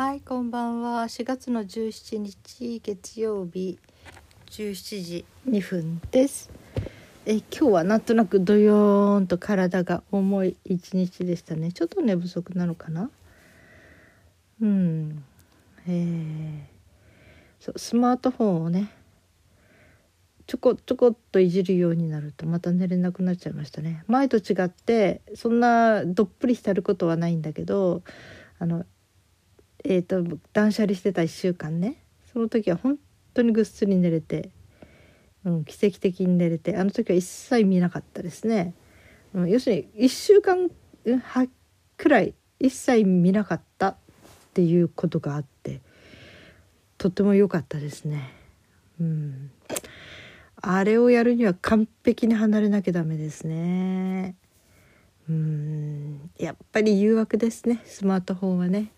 はいこんばんは。4月の17日月曜日17時2分です。え今日はなんとなくドヨーンと体が重い一日でしたね。ちょっと寝不足なのかな？うん。えー、そうスマートフォンをねちょこちょこっといじるようになるとまた寝れなくなっちゃいましたね。前と違ってそんなどっぷり浸ることはないんだけどあのえーと、断捨離してた1週間ねその時は本当にぐっすり寝れて、うん、奇跡的に寝れてあの時は一切見なかったですね、うん、要するに1週間くらい一切見なかったっていうことがあってとっても良かったですね。うん、あれをやるには完璧に離れなきゃダメですね。うんやっぱり誘惑ですねスマートフォンはね。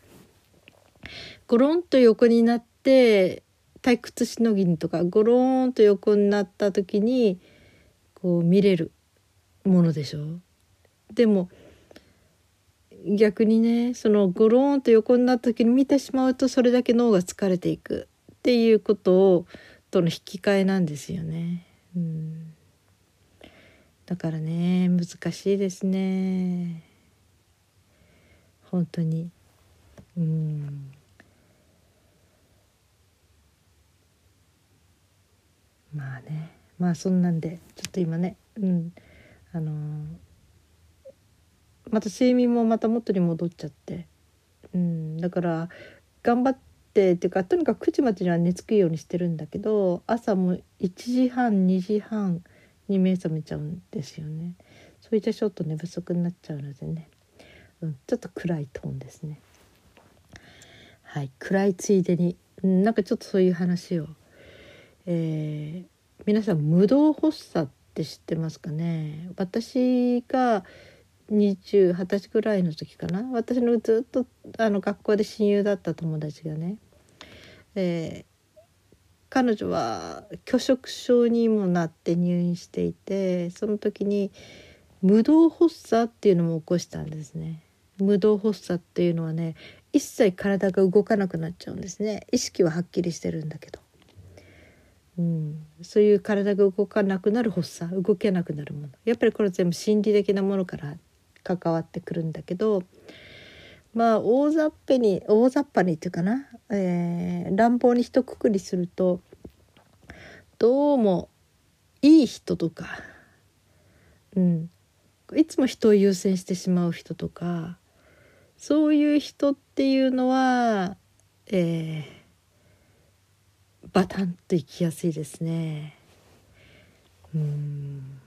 ゴロンと横になって退屈しのぎにとかゴロンと横になった時にこう見れるものでしょでも逆にねそのゴロンと横になった時に見てしまうとそれだけ脳が疲れていくっていうことをとの引き換えなんですよね。うん、だからね難しいですね本当に。うん。まあね。まあそんなんでちょっと今ねうん。あのー、また睡眠もまた元に戻っちゃって、うん、だから頑張ってっていうかとにかく9時までには寝つくようにしてるんだけど朝も1時半2時半に目覚めちゃうんですよね。それじゃちょっと寝不足になっちゃうのでね、うん、ちょっと暗いトーンですね。はい暗いついでに、なんかちょっとそういう話を。えー、皆さん無道発作って知ってますかね？私が20 20歳ぐらいの時かな？私のずっとあの学校で親友だった友達がね、えー、彼女は拒食症にもなって入院していてその時に無道発作っていうのも起こしたんですね。無道発作っていうのはね一切体が動かなくなっちゃうんですね。意識ははっきりしてるんだけど。うん、そういう体が動かなくなる発作動けなくなるもの。やっぱりこれ全部心理的なものから関わってくるんだけどまあ大雑把に大雑把にっていうかな、えー、乱暴に一括りするとどうもいい人とか、うん、いつも人を優先してしまう人とかそういう人っていうのは、えーバタンと行きやすいですね。うん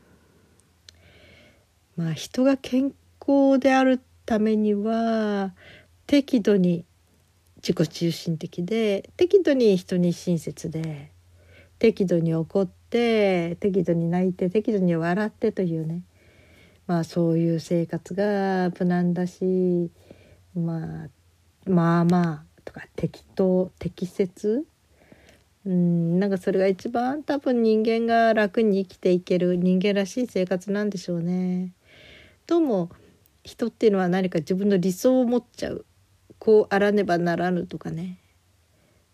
まあ人が健康であるためには適度に自己中心的で適度に人に親切で適度に怒って適度に泣いて適度に笑ってというねまあそういう生活が無難だしまあまあまあとか適当適切？うんなんかそれが一番多分人間が楽に生きていける人間らしい生活なんでしょうね。どうも人っていうのは何か自分の理想を持っちゃう。こうあらねばならぬとかね、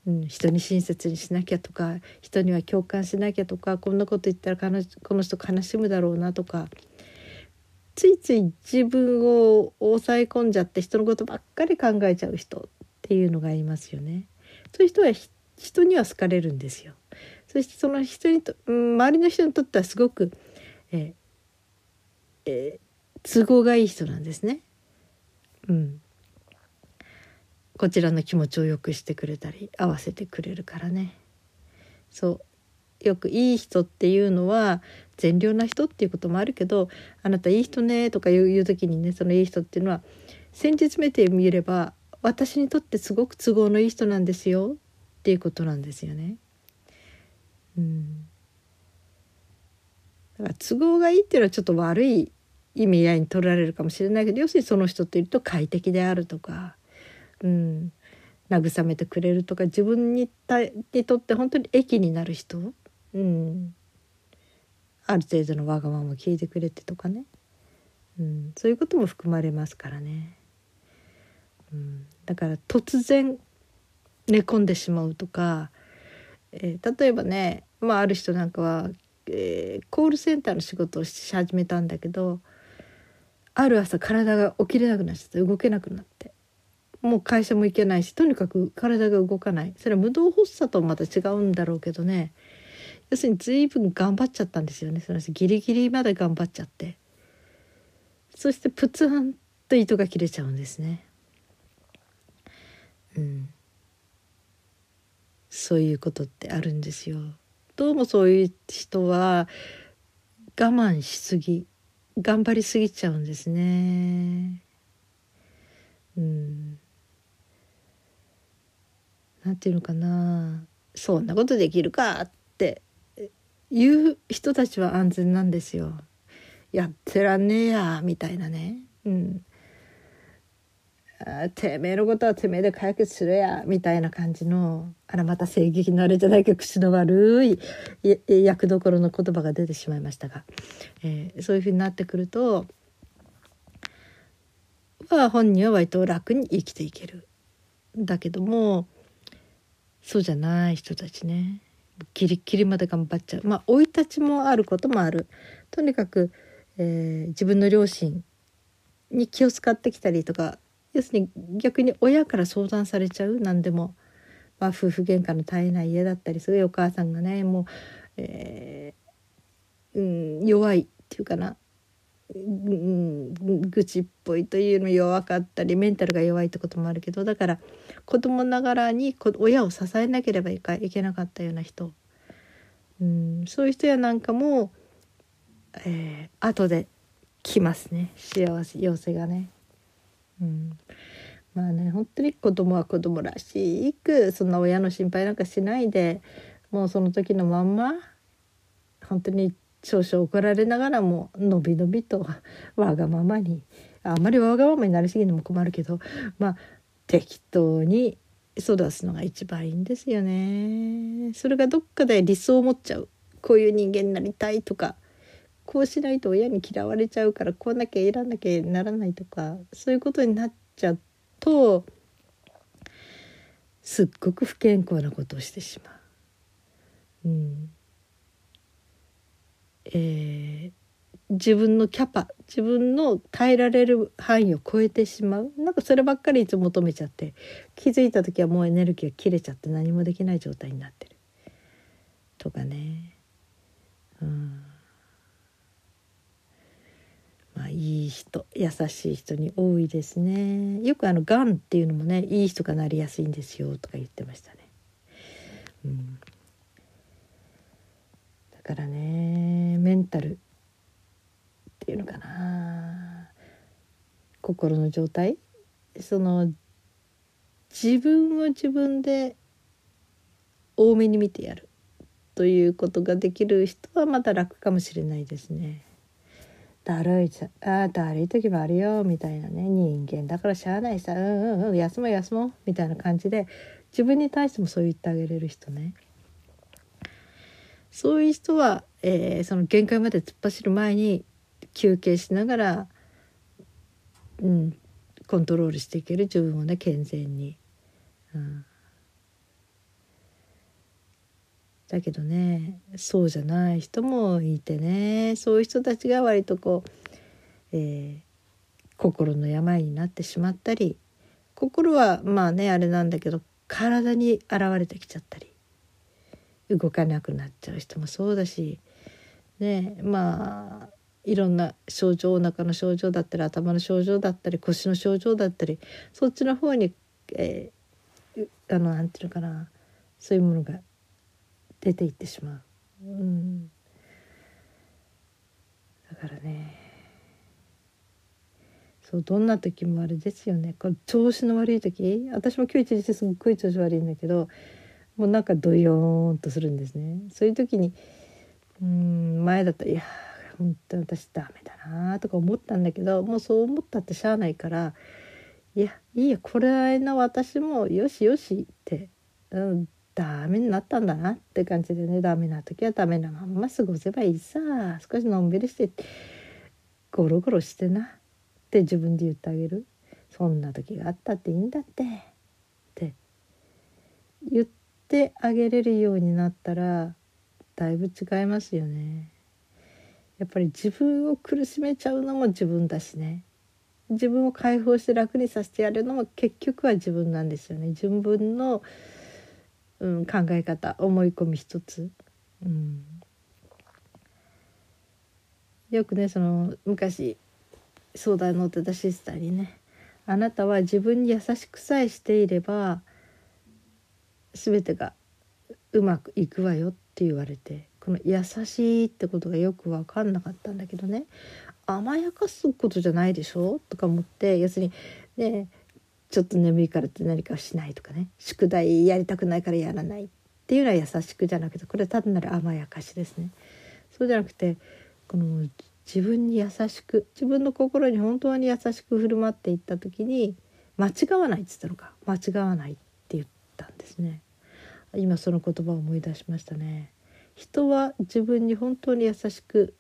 うん、人に親切にしなきゃとか人には共感しなきゃとかこんなこと言ったらこの人悲しむだろうなとか。ついつい自分を抑え込んじゃって人のことばっかり考えちゃう人っていうのがいますよね。そういう人は人には好かれるんですよ。そしてその人にと、うん、周りの人にとってはすごく、ええ都合がいい人なんですね。うん。こちらの気持ちを良くしてくれたり合わせてくれるからね。そうよくいい人っていうのは善良な人っていうこともあるけど「あなたいい人ね」とか言う時にねそのいい人っていうのは先日目で見れば私にとってすごく都合のいい人なんですよっていうことなんですよね。うん、だから都合がいいっていうのはちょっと悪い意味合いに取られるかもしれないけど要するにその人といると快適であるとか、うん、慰めてくれるとか自分にたにとって本当に益になる人、うん、ある程度のわがまま聞いてくれてとかね、うん、そういうことも含まれますからね。うん、だから突然寝込んでしまうとか、えー、例えばね、まあ、ある人なんかは、えー、コールセンターの仕事をし始めたんだけどある朝体が起きれなくなっちゃって動けなくなってもう会社も行けないしとにかく体が動かない。それは無動発作とはまた違うんだろうけどね。要するに随分頑張っちゃったんですよねその人ギリギリまで頑張っちゃってそしてプツンと糸が切れちゃうんですね。うん、そういうことってあるんですよ。どうもそういう人は我慢しすぎ頑張りすぎちゃうんですね。うん。なんていうのかなそんなことできるかっていう人たちは安全なんですよ。やってらんねえやみたいなね。うん。てめえのことはてめえで解決するやみたいな感じのあらまた正義のあれじゃないけど口の悪い役どころの言葉が出てしまいましたが、えー、そういうふうになってくるとは本人は割と楽に生きていける。だけどもそうじゃない人たちねギリギリまで頑張っちゃう。まあ生い立ちもあることもある。とにかく、えー、自分の両親に気を使ってきたりとか要するに逆に親から相談されちゃう。何でも、まあ、夫婦喧嘩の絶えない家だったりする。お母さんがねもう、えー、うん、弱いっていうかな、うん、愚痴っぽいというの弱かったりメンタルが弱いってこともあるけどだから子供ながらに親を支えなければいけなかったような人、うん、そういう人やなんかも、えー、後で来ますね。幸せ要請がね。うん、まあね本当に子供は子供らしくそんな親の心配なんかしないでもうその時のまんま本当に少々怒られながらものびのびとわがままにあんまりわがままになりすぎるのも困るけどまあ適当に育つのが一番いいんですよね。それがどっかで理想を持っちゃうこういう人間になりたいとかこうしないと親に嫌われちゃうからこうなきゃいらなきゃならないとかそういうことになっちゃうとすっごく不健康なことをしてしまう。うんえー、自分のキャパ自分の耐えられる範囲を超えてしまう。なんかそればっかりいつも求めちゃって気づいた時はもうエネルギーが切れちゃって何もできない状態になってる。とかね。うん。まあ、いい人優しい人に多いですね。よくあのがんっていうのもねいい人がなりやすいんですよとか言ってましたね、うん、からねメンタルっていうのかな。心の状態。その自分を自分で多めに見てやる。ということができる人はまだ楽かもしれないですね。だるいあだるい時もあるよみたいなね。人間だからしゃあないさ。うんうんうん休もう休もうみたいな感じで自分に対してもそう言ってあげれる人ね。そういう人は、えー、その限界まで突っ走る前に休憩しながら、うん、コントロールしていける自分をね健全に。うんだけどねそうじゃない人もいてねそういう人たちが割とこう、えー、心の病になってしまったり心はまあねあれなんだけど体に現れてきちゃったり動かなくなっちゃう人もそうだしねまあいろんな症状お腹の症状だったり頭の症状だったり腰の症状だったりそっちの方に、えー、あのなんていうのかなそういうものが出ていってしまう、うん、だからね。そうどんな時もあれですよね。これ調子の悪い時私も今日一日すっごい調子悪いんだけどもうなんかドヨーンとするんですね。そういう時にうん前だったらいや本当に私ダメだなとか思ったんだけどもうそう思ったってしゃあないからいやいいやこれの私もよしよしって、うん、ダメになったんだなって感じでねダメな時はダメなまんま過ごせばいいさ少しのんびりしてゴロゴロしてな。って自分で言ってあげる。そんな時があったっていいんだって。ってしててあげれるようになったらだいぶ違いますよね。やっぱり自分を苦しめちゃうのも自分だしね。自分を解放して楽にさせてやるのも結局は自分なんですよね。自分の、うん、考え方思い込み一つ、うん、よくねその昔相談に乗ってたシスターにねあなたは自分に優しくさえしていれば全てがうまくいくわよって言われてこの優しいってことがよく分かんなかったんだけどね。甘やかすことじゃないでしょとか思って要するにねちょっと眠いからって何かしないとかね。宿題やりたくないからやらないっていうのは優しくじゃなくてこれは単なる甘やかしですね。そうじゃなくてこの自分に優しく自分の心に本当に優しく振る舞っていった時に間違わないっつったのか。間違わない。ってたんですね。今その言葉を思い出しましたね。人は自分に本当に優しく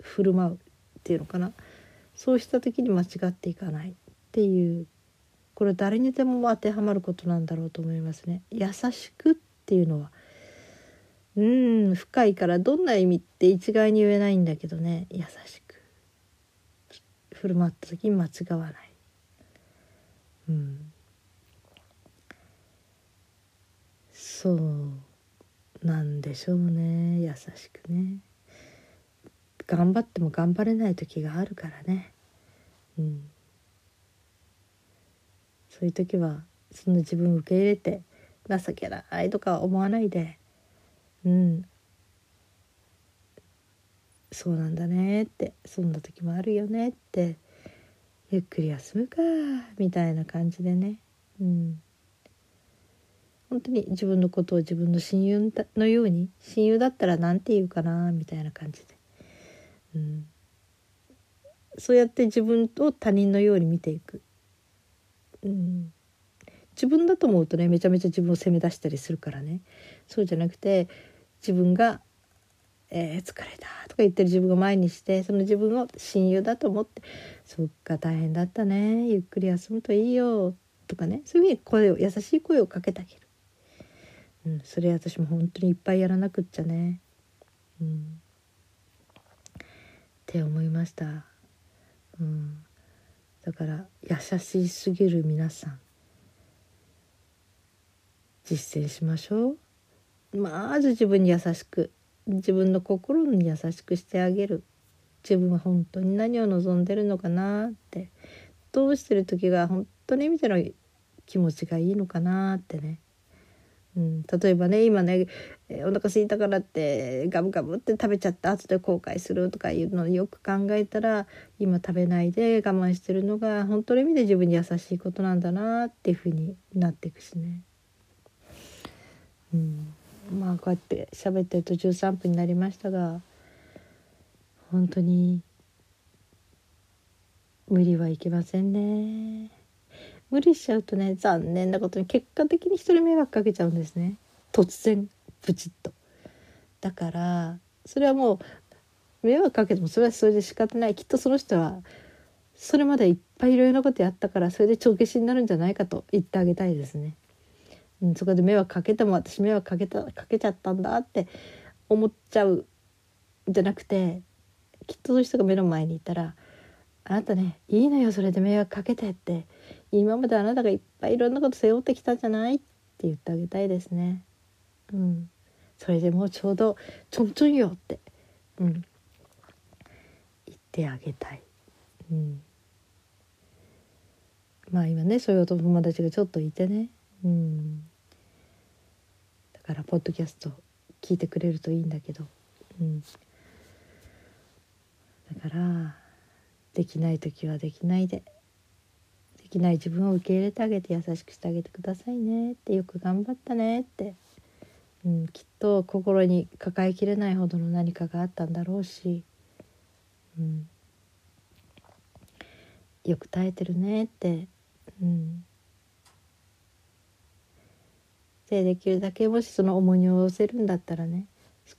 振る舞うっていうのかなそうした時に間違っていかないっていうこれ誰にでも当てはまることなんだろうと思いますね。優しくっていうのはうん深いからどんな意味って一概に言えないんだけどね優しく振る舞った時に間違わない。うんそうなんでしょうね。優しくね。頑張っても頑張れない時があるからね。うん。そういう時はその自分を受け入れて情けないとか思わないで。うん。そうなんだねってそんな時もあるよねって。ゆっくり休むかみたいな感じでね。うん。本当に自分のことを自分の親友のように親友だったら何て言うかなみたいな感じで、うん、そうやって自分を他人のように見ていく、うん、自分だと思うとねめちゃめちゃ自分を責め出したりするからね。そうじゃなくて自分が「えー、疲れた」とか言ってる自分を前にしてその自分を親友だと思って「そっか大変だったね。ゆっくり休むといいよ」とかね。そういうふうに声を優しい声をかけてあげる。うん、それ私も本当にいっぱいやらなくっちゃね。うん、って思いました。うん、だから優しすぎる皆さん実践しましょう。まず自分に優しく自分の心に優しくしてあげる自分は本当に何を望んでるのかなってどうしてる時が本当に見ての気持ちがいいのかなってねうん、例えばね今ねお腹空いたからってガブガブって食べちゃった後で後悔するとかいうのをよく考えたら今食べないで我慢してるのが本当の意味で自分に優しいことなんだなっていうふうになっていくしね。うん、まあこうやって喋ってると13分になりましたが本当に無理はいけませんね。無理しちゃうとね残念なことに結果的に人に迷惑かけちゃうんですね突然ブチッと。だからそれはもう迷惑かけてもそれはそれで仕方ないきっとその人はそれまでいっぱいいろいろなことやったからそれで帳消しになるんじゃないかと言ってあげたいですね。うん、そこで迷惑かけても私迷惑かけたかけちゃったんだって思っちゃうじゃなくてきっとそういう人が目の前にいたら「あなたねいいのよそれで迷惑かけて」って今まであなたがいっぱいいろんなこと背負ってきたんじゃないって言ってあげたいですね。うん、それでもうちょうどちょんちょんよって、うん、言ってあげたい。うん、まあ今ねそういうお友達がちょっといてね、うん、だからポッドキャスト聞いてくれるといいんだけど、うん、だからできない時はできないで。きない自分を受け入れてあげて優しくしてあげてくださいねってよく頑張ったねって、うん、きっと心に抱えきれないほどの何かがあったんだろうし、うん、よく耐えてるねって、うん、でできるだけもしその重荷を下ろせるんだったらね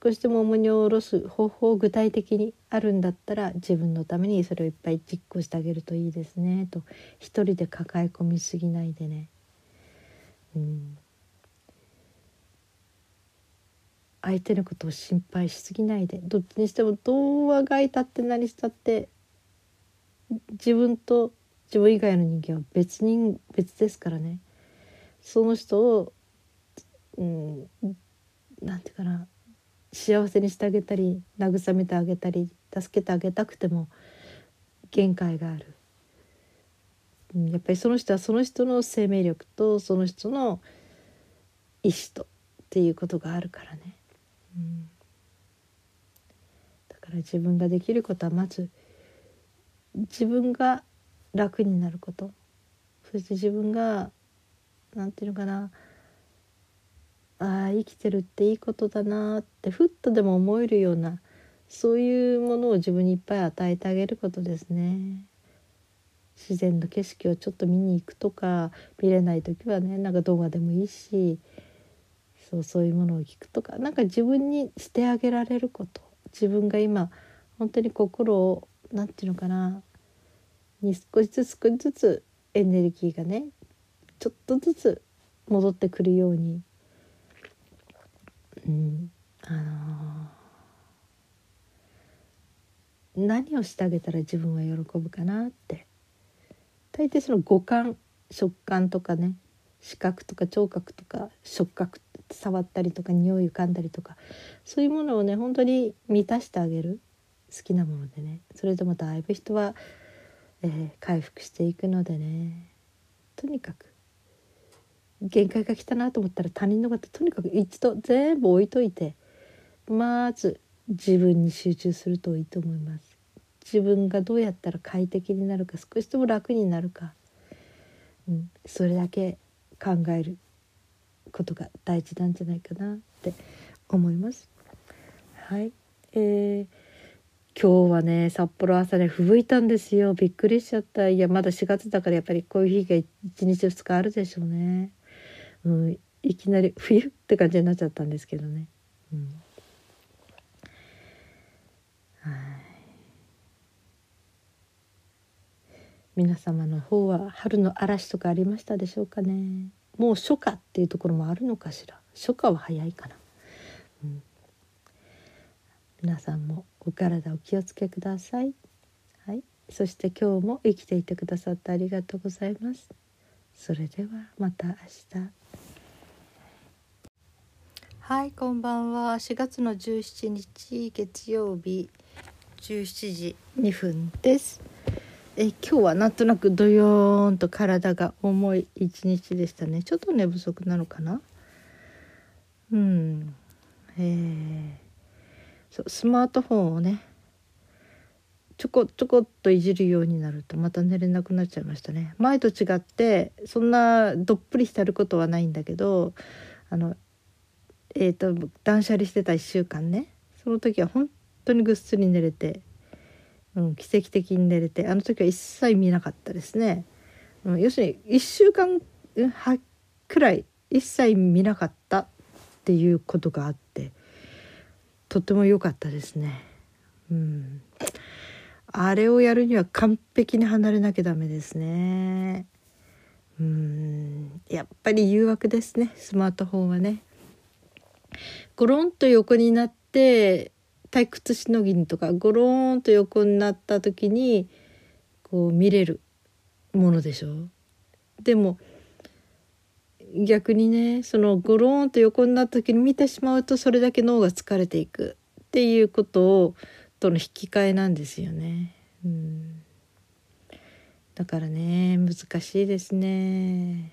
少しでも重荷を下ろす方法を具体的にあるんだったら自分のためにそれをいっぱい実行してあげるといいですねと。一人で抱え込みすぎないでね、うん、相手のことを心配しすぎないで。どっちにしてもどうあがいたって何したって自分と自分以外の人間は別人別ですからね。その人を、うん、なんていうかな幸せにしてあげたり慰めてあげたり助けてあげたくても限界がある、うん、やっぱりその人はその人の生命力とその人の意志とっていうことがあるからね、うん、だから自分ができることはまず自分が楽になること。そして自分がなんていうのかなああ生きてるっていいことだなってふっとでも思えるようなそういうものを自分にいっぱい与えてあげることですね。自然の景色をちょっと見に行くとか見れない時はねなんか動画でもいいしそうそういうものを聞くとかなんか自分にしてあげられること自分が今本当に心を何て言うのかなに少しずつ少しずつエネルギーがねちょっとずつ戻ってくるように、うん、あのー何をしてあげたら自分は喜ぶかなって。大抵その五感食感とかね視覚とか聴覚とか触覚触ったりとか匂い浮かんだりとかそういうものをね本当に満たしてあげる。好きなものでね。それでもだいぶ人は、えー回復していくのでね。とにかく限界が来たなと思ったら他人のこととにかく一度全部置いといてまず自分に集中するといいと思います。自分がどうやったら快適になるか少しでも楽になるか、うん、それだけ考えることが大事なんじゃないかなって思います。はい、えー今日はね札幌朝ね吹雪いたんですよ。びっくりしちゃった。いやまだ4月だからやっぱりこういう日が1日2日あるでしょうね。うん。いきなり冬って感じになっちゃったんですけどね。うん。はい。皆様の方は春の嵐とかありましたでしょうかね。もう初夏っていうところもあるのかしら。初夏は早いかな、うん、皆さんもお体お気をつけください。はい。そして今日も生きていてくださってありがとうございます。それではまた明日。はいこんばんは。4月の17日月曜日17時2分です。え今日はなんとなくドヨーンと体が重い一日でしたね。ちょっと寝不足なのかな？うん。えー。そうスマートフォンをねちょこちょこっといじるようになるとまた寝れなくなっちゃいましたね。前と違ってそんなどっぷり浸ることはないんだけどあのえー、と断捨離してた1週間ねその時は本当にぐっすり寝れて、うん、奇跡的に寝れてあの時は一切見なかったですね、うん、要するに1週間くらい一切見なかったっていうことがあってとても良かったですね。うん、あれをやるには完璧に離れなきゃダメですね。うん、やっぱり誘惑ですね。スマートフォンはね。ゴロンと横になって退屈しのぎにとかゴローンと横になった時にこう見れるものでしょ。でも逆にねそのゴローンと横になった時に見てしまうとそれだけ脳が疲れていくっていうことをとの引き換えなんですよね。うん。だからね難しいですね。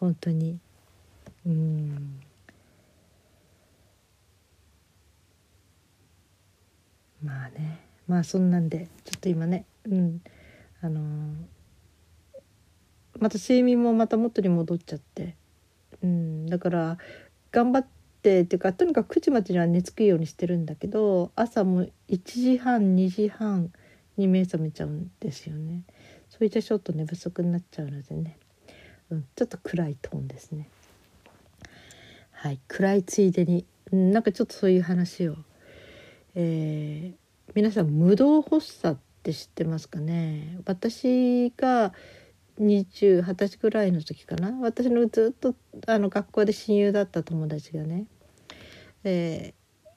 本当に。うん。まあね。まあそんなんでちょっと今ねうん。あのーまた睡眠もまた元に戻っちゃって、うん、だから頑張ってっていうかとにかく9時までには寝つくようにしてるんだけど朝も1時半2時半に目覚めちゃうんですよね。それじゃちょっと寝不足になっちゃうのでね、うん、ちょっと暗いトーンですね。はい。暗いついでに、なんかちょっとそういう話を、えー皆さん無動発作って知ってますかね？私が20歳ぐらいの時かな？私のずっとあの学校で親友だった友達がね、えー、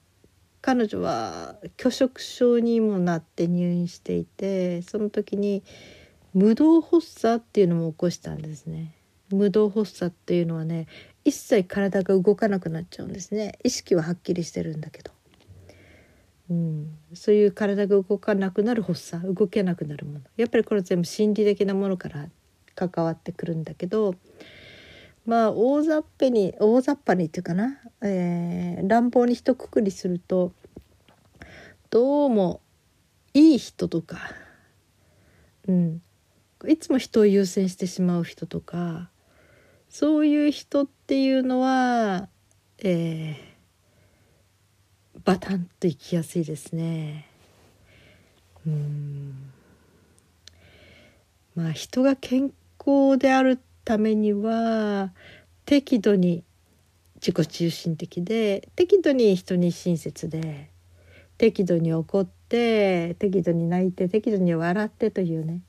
彼女は拒食症にもなって入院していてその時に無動発作っていうのも起こしたんですね。無動発作っていうのはね一切体が動かなくなっちゃうんですね。意識ははっきりしてるんだけど、うん、そういう体が動かなくなる発作動けなくなるもの。やっぱりこれ全部心理的なものから関わってくるんだけどまあ大雑把に大雑把にっていうかな、えー、乱暴に一括りするとどうもいい人とか、うん、いつも人を優先してしまう人とかそういう人っていうのは、えー、バタンと生きやすいですね。うんまあ人が健康であるためには適度に自己中心的で適度に人に親切で適度に怒って適度に泣いて適度に笑ってというね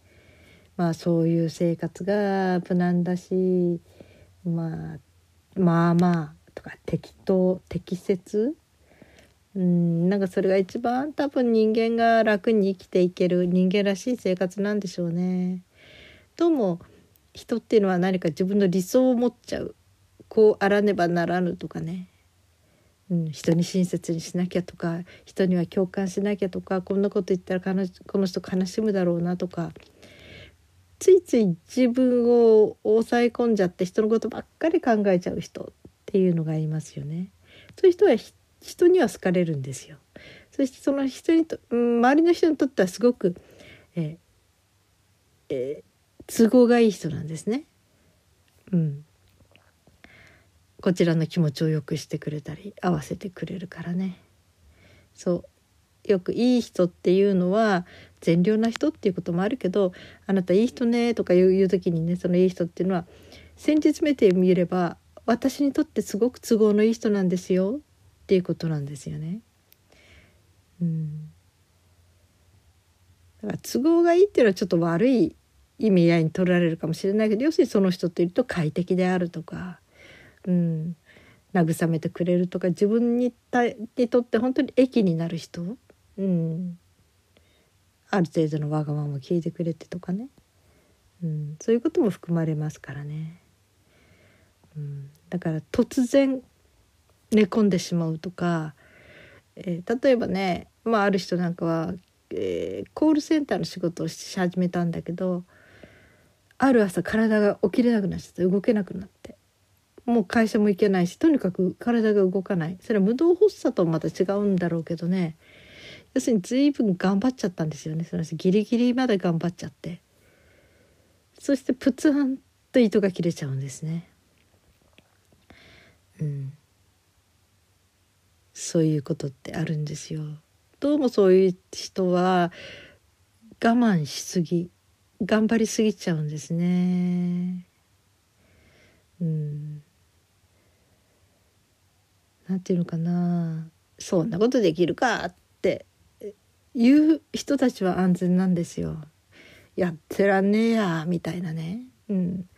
まあそういう生活が無難だしまあまあまあとか適当適切うんなんかそれが一番多分人間が楽に生きていける人間らしい生活なんでしょうね。どうも人っていうのは何か自分の理想を持っちゃうこうあらねばならぬとかね、うん、人に親切にしなきゃとか人には共感しなきゃとかこんなこと言ったらこの人悲しむだろうなとかついつい自分を抑え込んじゃって人のことばっかり考えちゃう人っていうのがいますよね。そういう人は人人には好かれるんですよ。そしてその人にと、周りの人にとってはすごく、ええ都合がいい人なんですね。うん。こちらの気持ちを良くしてくれたり合わせてくれるからね。そうよくいい人っていうのは善良な人っていうこともあるけど「あなたいい人ね」とか言う時にねそのいい人っていうのは先日目で見れば私にとってすごく都合のいい人なんですよっていうことなんですよね。うん、だから都合がいいっていうのはちょっと悪い意味合いに取られるかもしれないけど要するにその人といると快適であるとか、うん、慰めてくれるとか自分にたにとって本当に益になる人うん、ある程度のわがまま聞いてくれてとかね、うん、そういうことも含まれますからね、うん、だから突然寝込んでしまうとか、えー、例えばね、まあ、ある人なんかは、えー、コールセンターの仕事をし始めたんだけどある朝体が起きれなくなっちゃって動けなくなってもう会社も行けないしとにかく体が動かない。それは無動発作とまた違うんだろうけどね。要するに随分頑張っちゃったんですよね。その人ギリギリまで頑張っちゃって。そしてプツンと糸が切れちゃうんですね。うん。そういうことってあるんですよどうもそういう人は我慢しすぎ頑張りすぎちゃうんですねうんなんていうのかなそんなことできるかって言う人たちは安全なんですよ。やってらんねえやみたいなね。うん。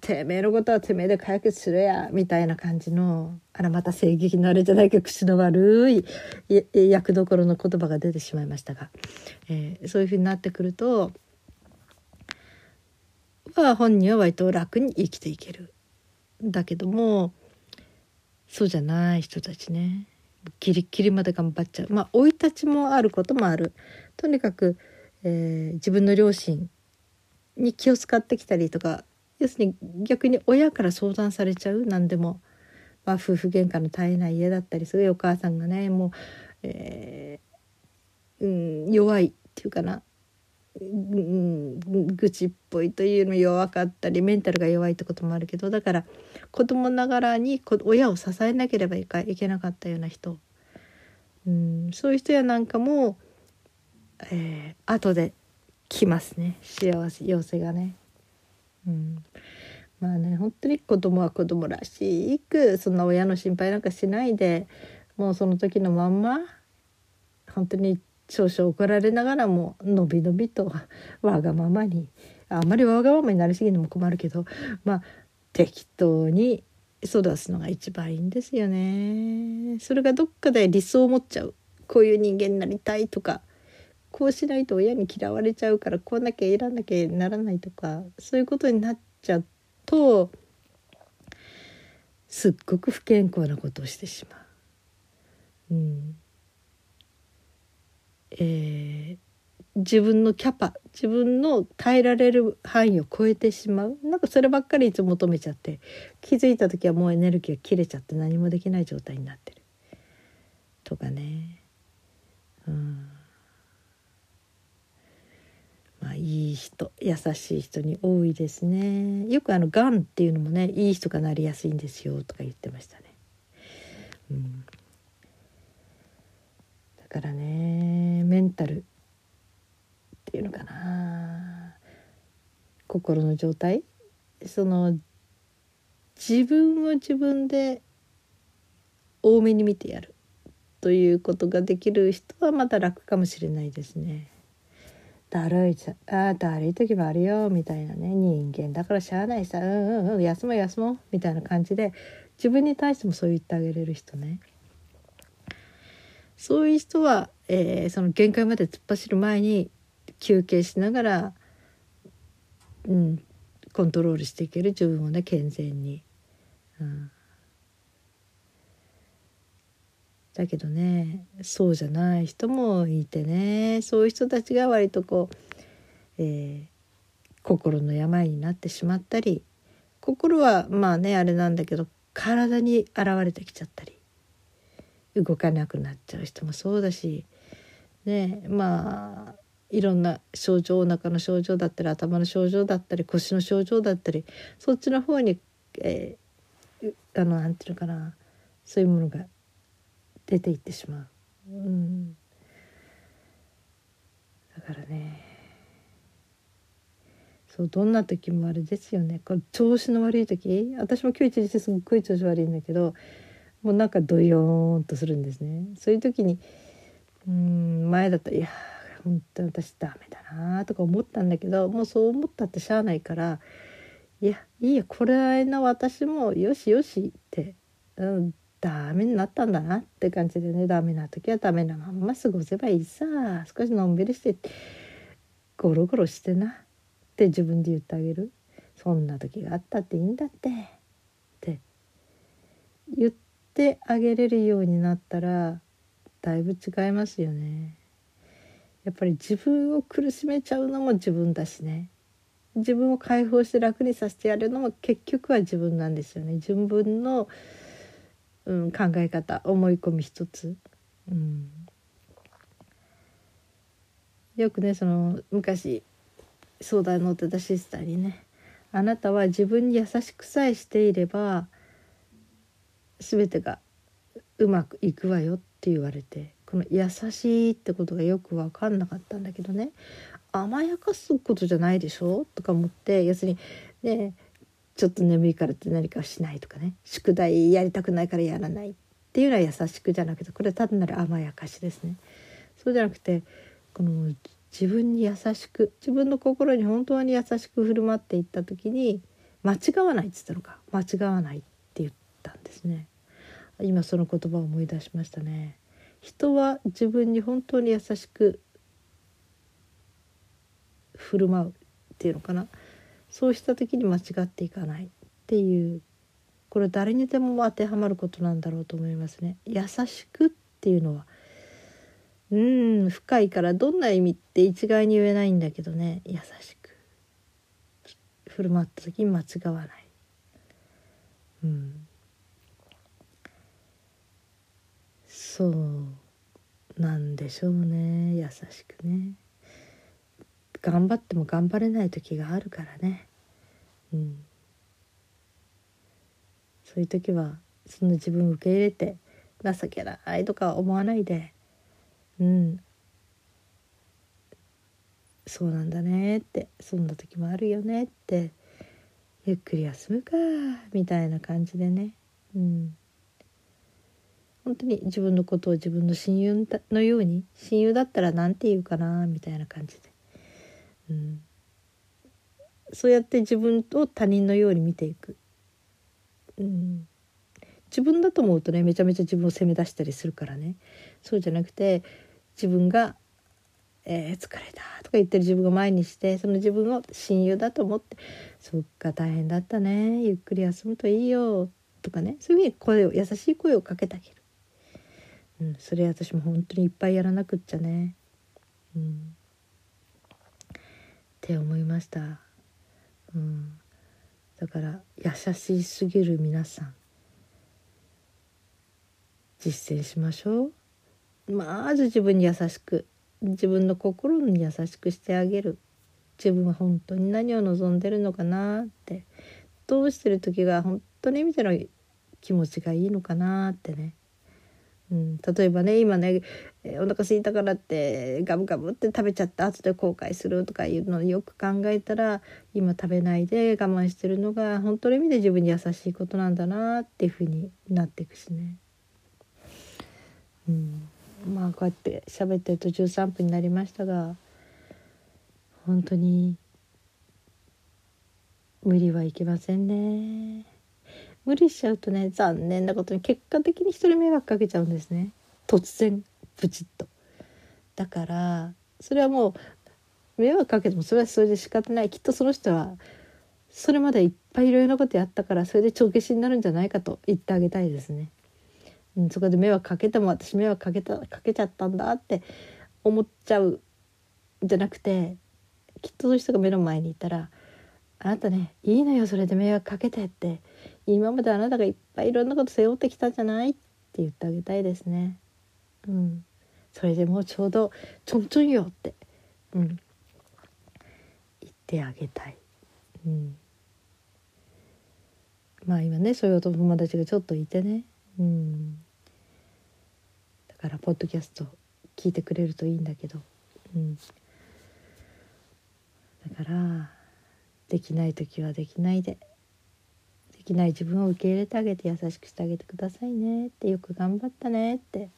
てめえのことはてめえで解決するやみたいな感じのあらまた正義のあれじゃないか口の悪い役どころの言葉が出てしまいましたが、えー、そういうふうになってくるとは本人は割と楽に生きていける。だけどもそうじゃない人たちね。ギリギリまで頑張っちゃう。まあ生い立ちもあることもある。とにかく、えー、自分の両親に気を使ってきたりとか要するに逆に親から相談されちゃう何でも、まあ、夫婦喧嘩の絶えない家だったりする。お母さんがねもう、えー、うん、弱いっていうかな。うん、愚痴っぽいというの弱かったりメンタルが弱いってこともあるけどだから子供ながらに親を支えなければいけなかったような人、うん、そういう人やなんかも、えー、後で来ますね。幸せ要請がね。うん、まあね本当に子供は子供らしくそんな親の心配なんかしないでもうその時のまんま本当に少々怒られながらものびのびとわがままにあんまりわがままになりすぎるのも困るけどまあ適当に育つのが一番いいんですよね。それがどっかで理想を持っちゃうこういう人間になりたいとかこうしないと親に嫌われちゃうからこうなきゃいらなきゃならないとかそういうことになっちゃうとすっごく不健康なことをしてしまう。うん。えー、自分のキャパ自分の耐えられる範囲を超えてしまう。なんかそればっかりいつも求めちゃって気づいた時はもうエネルギーが切れちゃって何もできない状態になってる。とかね。うん。まあいい人優しい人に多いですねよくあのがんっていうのもねいい人がなりやすいんですよとか言ってましたね。うんだからねメンタルっていうのかな心の状態その自分を自分で多めに見てやるということができる人はまた楽かもしれないですね。だるいさあだるい時もあるよみたいなね人間だからしゃあないさうんうんうん休もう休もうみたいな感じで自分に対してもそう言ってあげれる人ね。そういう人は、えー、その限界まで突っ走る前に休憩しながら、うん、コントロールしていける。自分をね健全に。うん。だけどねそうじゃない人もいてねそういう人たちが割とこう、えー、心の病になってしまったり心はまあねあれなんだけど体に現れてきちゃったり動かなくなっちゃう人もそうだしねまあいろんな症状お腹の症状だったり頭の症状だったり腰の症状だったりそっちの方に、えー、あのなんていうのかなそういうものが出ていってしまう、うん、だからね。そうどんな時もあれですよね。これ調子の悪い時。私も今日一日すっごい調子悪いんだけどもうなんかドヨーンとするんですね。そういう時にうん前だったらいや本当私ダメだなとか思ったんだけどもうそう思ったってしゃあないからいやいいやこれの私もよしよしって、うん、ダメになったんだなって感じでねダメな時はダメなまんま過ごせばいいさ。少しのんびりしてゴロゴロしてなって自分で言ってあげる。そんな時があったっていいんだって。って。言ってあげれるようになったらだいぶ違いますよね。やっぱり自分を苦しめちゃうのも自分だしね。自分を解放して楽にさせてやるのも結局は自分なんですよね。自分のうん、考え方思い込み一つ、うん、よくねその昔相談乗ってたシスターにね「あなたは自分に優しくさえしていれば全てがうまくいくわよ」って言われてこの「優しい」ってことがよく分かんなかったんだけどね甘やかすことじゃないでしょ？とか思って要するにねちょっと眠いからって何かしないとかね宿題やりたくないからやらないっていうのは優しくじゃなくてこれ単なる甘やかしですね。そうじゃなくてこの自分に優しく自分の心に本当に優しく振る舞っていった時に間違わないっつったのか間違わないって言ったんですね。今その言葉を思い出しましたね。人は自分に本当に優しく振る舞うっていうのかなそうした時に間違っていかないっていうこれ誰にでも当てはまることなんだろうと思いますね。優しくっていうのはうん深いからどんな意味って一概に言えないんだけどね優しく振る舞った時に間違わない。うんそうなんでしょうね優しくね。頑張っても頑張れない時があるからね。うん。そういう時はその自分を受け入れて情けないとか思わないで。うん。そうなんだねってそんな時もあるよねってゆっくり休むかみたいな感じでね。うん。本当に自分のことを自分の親友のように親友だったら何て言うかなみたいな感じで、うん、そうやって自分を他人のように見ていく、うん、自分だと思うとねめちゃめちゃ自分を責め出したりするからね。そうじゃなくて自分が「えー、疲れた」とか言ってる自分が前にしてその自分を親友だと思って「そっか大変だったねゆっくり休むといいよ」とかね。そういうふうに声を優しい声をかけてあげる、うん、それ私も本当にいっぱいやらなくっちゃね、うん、って思いました、うん、だから優しすぎる皆さん。実践しましょう。まず自分に優しく自分の心に優しくしてあげる。自分は本当に何を望んでるのかなって。どうしてる時が本当に意味での気持ちがいいのかなってね、うん、例えばね今ねお腹空いたからってガブガブって食べちゃった後で後悔するとかいうのをよく考えたら今食べないで我慢してるのが本当の意味で自分に優しいことなんだなっていうふうになっていくしね。うん、まあこうやって喋ってると13分になりましたが本当に無理はいけませんね。無理しちゃうとね残念なことに結果的に人迷惑かけちゃうんですね。突然プチッと。だからそれはもう迷惑かけてもそれはそれで仕方ない。きっとその人はそれまでいっぱいいろいろなことやったからそれで帳消しになるんじゃないかと言ってあげたいですね。うん、そこで迷惑かけても私迷惑かけたかけちゃったんだって思っちゃうじゃなくてきっとそういう人が目の前にいたら「あなたねいいのよそれで迷惑かけて」って今まであなたがいっぱいいろんなこと背負ってきたじゃないって言ってあげたいですね。うん、それでもうちょうどちょんちょんよって、うん、言ってあげたい。うん、まあ今ねそういうお友達がちょっといてね。うん、だからポッドキャスト聞いてくれるといいんだけど、うん、だからできない時はできないで。できない自分を受け入れてあげて優しくしてあげてくださいね。ってよく頑張ったねって、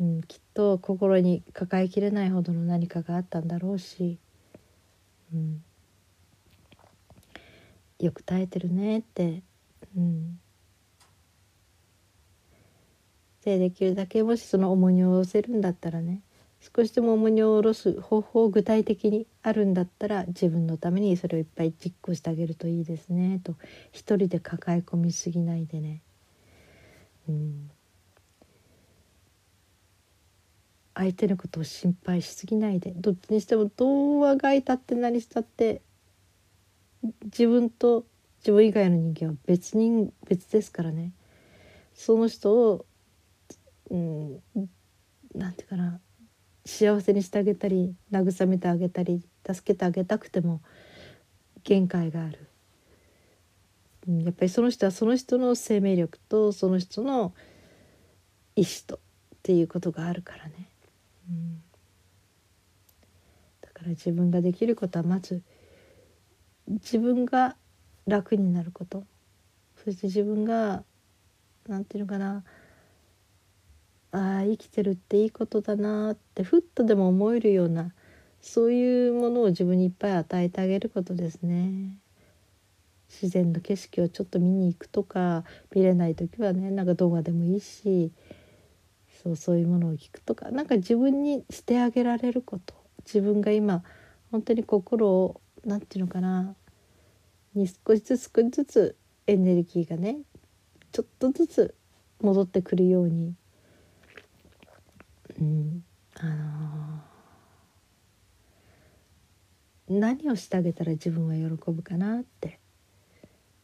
うん、きっと心に抱えきれないほどの何かがあったんだろうし、うん、よく耐えてるねって、うん、でできるだけもしその重荷を下ろせるんだったらね少しでも重荷を下ろす方法を具体的にあるんだったら自分のためにそれをいっぱい実行してあげるといいですねと。一人で抱え込みすぎないでね、うん、相手のことを心配しすぎないで。どっちにしてもどうあがいたって何したって自分と自分以外の人間は別人別ですからね。その人をうん、なんていうかな。幸せにしてあげたり慰めてあげたり助けてあげたくても限界がある、うん、やっぱりその人はその人の生命力とその人の意志とっていうことがあるからね、うん、だから自分ができることはまず自分が楽になること。そして自分がなんていうのかなああ生きてるっていいことだなってふっとでも思えるようなそういうものを自分にいっぱい与えてあげることですね。自然の景色をちょっと見に行くとか見れない時はねなんか動画でもいいしそうそういうものを聞くとかなんか自分にしてあげられること自分が今本当に心を何て言うのかなに少しずつ少しずつエネルギーがねちょっとずつ戻ってくるようにうん。あのー、何をしてあげたら自分は喜ぶかなって。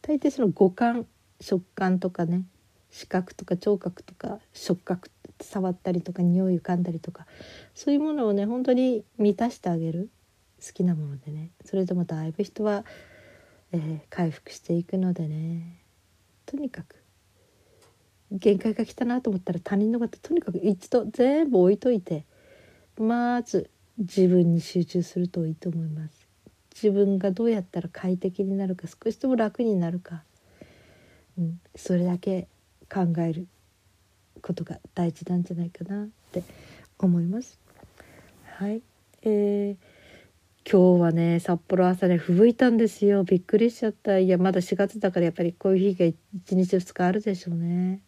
大抵その五感食感とかね視覚とか聴覚とか触覚触ったりとか匂い浮かんだりとかそういうものをね本当に満たしてあげる。好きなものでね。それでもだいぶ人は、えー、回復していくのでね。とにかく限界が来たなと思ったら他人のこととにかく一度全部置いといてまず自分に集中するといいと思います。自分がどうやったら快適になるか少しでも楽になるか、うん、それだけ考えることが大事なんじゃないかなって思います。はい、えー今日はね札幌朝ね吹雪いたんですよ。びっくりしちゃった。いやまだ4月だからやっぱりこういう日が1日2日あるでしょうね、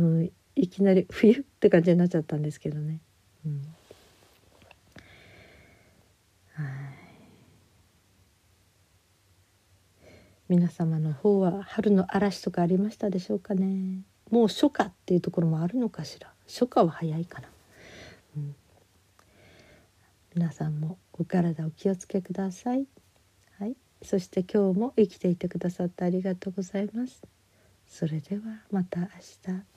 うん、いきなり冬って感じになっちゃったんですけどね、うん、はい。皆様の方は春の嵐とかありましたでしょうかね。もう初夏っていうところもあるのかしら。初夏は早いかな、うん。皆さんもお体お気をつけください。はい、そして今日も生きていてくださってありがとうございます。それではまた明日。